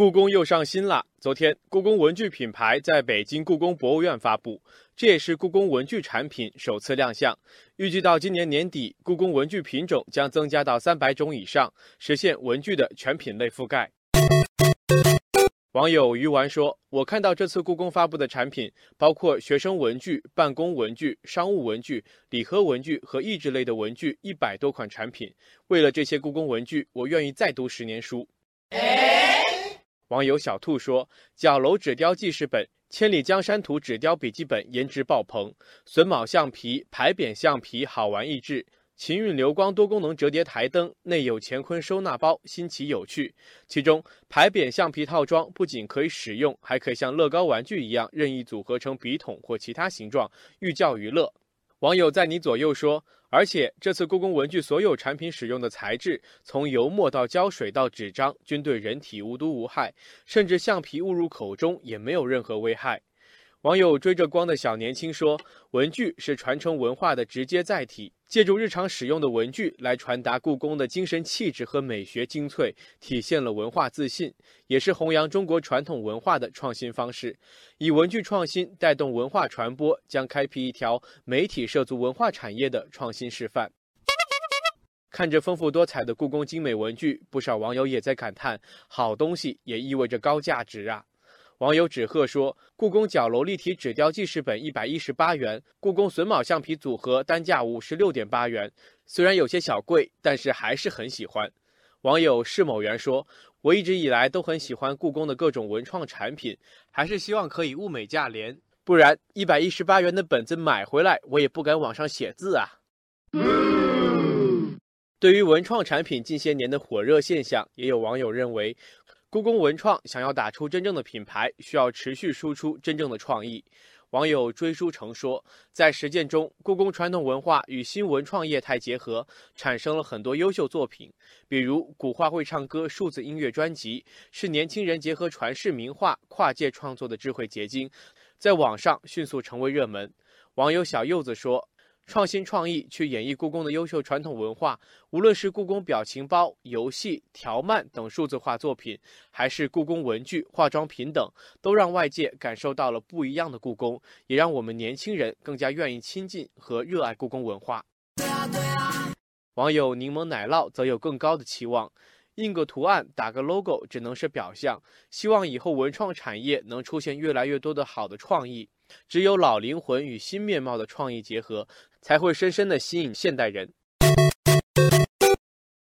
故宫又上新了。昨天，故宫文具品牌在北京故宫博物院发布，这也是故宫文具产品首次亮相。预计到今年年底，故宫文具品种将增加到三百种以上，实现文具的全品类覆盖。网友鱼丸说：“我看到这次故宫发布的产品，包括学生文具、办公文具、商务文具、礼盒文具和益智类的文具一百多款产品。为了这些故宫文具，我愿意再读十年书。”网友小兔说：“角楼纸雕记事本、千里江山图纸雕笔记本颜值爆棚，榫卯橡皮、牌匾橡皮好玩益智，秦韵流光多功能折叠台灯内有乾坤收纳包，新奇有趣。其中牌匾橡皮套装不仅可以使用，还可以像乐高玩具一样任意组合成笔筒或其他形状，寓教于乐。”网友在你左右说。而且这次故宫文具所有产品使用的材质，从油墨到胶水到纸张，均对人体无毒无害，甚至橡皮误入口中也没有任何危害。网友追着光的小年轻说：“文具是传承文化的直接载体，借助日常使用的文具来传达故宫的精神气质和美学精粹，体现了文化自信，也是弘扬中国传统文化的创新方式。以文具创新带动文化传播，将开辟一条媒体涉足文化产业的创新示范。”看着丰富多彩的故宫精美文具，不少网友也在感叹：“好东西也意味着高价值啊！”网友纸鹤说：“故宫角楼立体纸雕记事本一百一十八元，故宫榫卯橡皮组合单价五十六点八元，虽然有些小贵，但是还是很喜欢。”网友释某元说：“我一直以来都很喜欢故宫的各种文创产品，还是希望可以物美价廉，不然一百一十八元的本子买回来，我也不敢往上写字啊。”对于文创产品近些年的火热现象，也有网友认为。故宫文创想要打出真正的品牌，需要持续输出真正的创意。网友追书成说，在实践中，故宫传统文化与新文创业态结合，产生了很多优秀作品。比如古画会唱歌数字音乐专辑，是年轻人结合传世名画跨界创作的智慧结晶，在网上迅速成为热门。网友小柚子说。创新创意去演绎故宫的优秀传统文化，无论是故宫表情包、游戏、条漫等数字化作品，还是故宫文具、化妆品等，都让外界感受到了不一样的故宫，也让我们年轻人更加愿意亲近和热爱故宫文化。网友柠檬奶酪则有更高的期望。印个图案、打个 logo 只能是表象，希望以后文创产业能出现越来越多的好的创意。只有老灵魂与新面貌的创意结合，才会深深的吸引现代人。